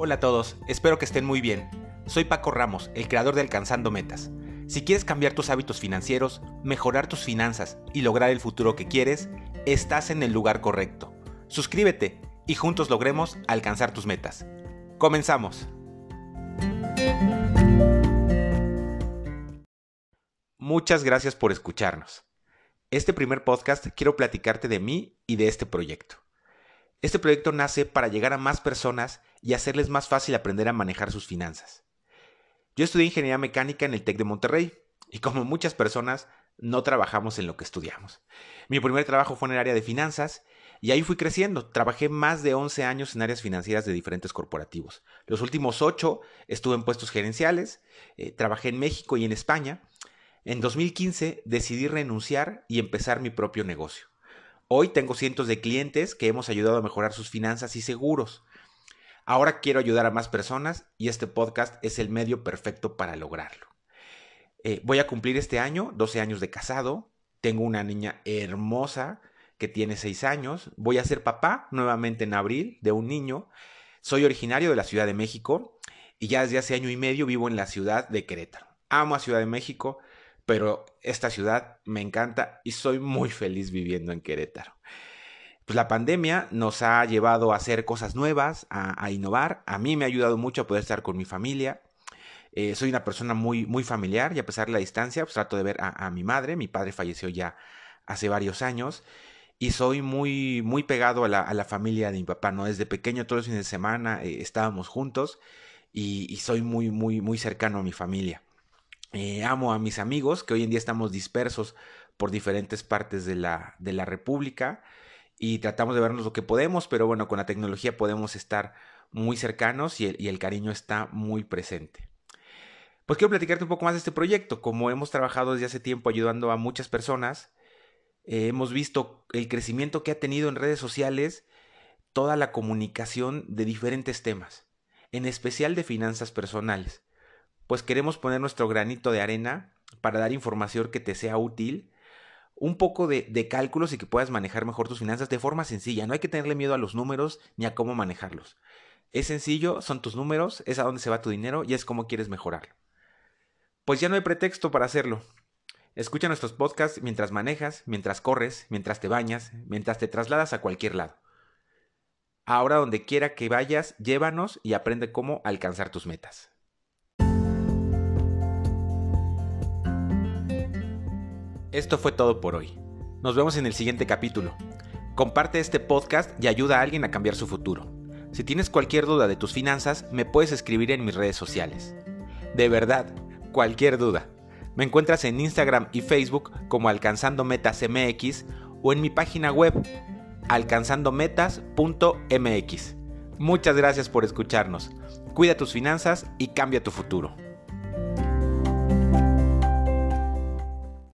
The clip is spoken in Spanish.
Hola a todos, espero que estén muy bien. Soy Paco Ramos, el creador de Alcanzando Metas. Si quieres cambiar tus hábitos financieros, mejorar tus finanzas y lograr el futuro que quieres, estás en el lugar correcto. Suscríbete y juntos logremos alcanzar tus metas. Comenzamos. Muchas gracias por escucharnos. Este primer podcast quiero platicarte de mí y de este proyecto. Este proyecto nace para llegar a más personas y hacerles más fácil aprender a manejar sus finanzas. Yo estudié ingeniería mecánica en el TEC de Monterrey y como muchas personas no trabajamos en lo que estudiamos. Mi primer trabajo fue en el área de finanzas y ahí fui creciendo. Trabajé más de 11 años en áreas financieras de diferentes corporativos. Los últimos 8 estuve en puestos gerenciales, eh, trabajé en México y en España. En 2015 decidí renunciar y empezar mi propio negocio. Hoy tengo cientos de clientes que hemos ayudado a mejorar sus finanzas y seguros. Ahora quiero ayudar a más personas y este podcast es el medio perfecto para lograrlo. Eh, voy a cumplir este año 12 años de casado. Tengo una niña hermosa que tiene 6 años. Voy a ser papá nuevamente en abril de un niño. Soy originario de la Ciudad de México y ya desde hace año y medio vivo en la ciudad de Querétaro. Amo a Ciudad de México pero esta ciudad me encanta y soy muy feliz viviendo en Querétaro. Pues la pandemia nos ha llevado a hacer cosas nuevas, a, innovar. A mí me ha ayudado mucho a poder estar con mi familia. Eh, soy una persona muy, muy familiar y a pesar de la distancia, pues trato de ver a, mi madre. Mi padre falleció ya hace varios años y soy muy, muy pegado a la, familia de mi papá. ¿no? Desde pequeño, todos los fines de semana eh, estábamos juntos y, soy muy, muy, muy cercano a mi familia. Eh, amo a mis amigos, que hoy en día estamos dispersos por diferentes partes de la, de la República y tratamos de vernos lo que podemos, pero bueno, con la tecnología podemos estar muy cercanos y el, cariño está muy presente. Pues quiero platicarte un poco más de este proyecto. Como hemos trabajado desde hace tiempo ayudando a muchas personas, eh, hemos visto el crecimiento que ha tenido en redes sociales toda la comunicación de diferentes temas, en especial de finanzas personales pues queremos poner nuestro granito de arena para dar información que te sea útil, un poco de, cálculos y que puedas manejar mejor tus finanzas de forma sencilla. No hay que tenerle miedo a los números ni a cómo manejarlos. Es sencillo, son tus números, es a dónde se va tu dinero y es cómo quieres mejorarlo. Pues ya no hay pretexto para hacerlo. Escucha nuestros podcasts mientras manejas, mientras corres, mientras te bañas, mientras te trasladas a cualquier lado. Ahora donde quiera que vayas, llévanos y aprende cómo alcanzar tus metas. Esto fue todo por hoy. Nos vemos en el siguiente capítulo. Comparte este podcast y ayuda a alguien a cambiar su futuro. Si tienes cualquier duda de tus finanzas, me puedes escribir en mis redes sociales. De verdad, cualquier duda. Me encuentras en Instagram y Facebook como Alcanzando Metas MX o en mi página web alcanzandometas.mx. Muchas gracias por escucharnos. Cuida tus finanzas y cambia tu futuro.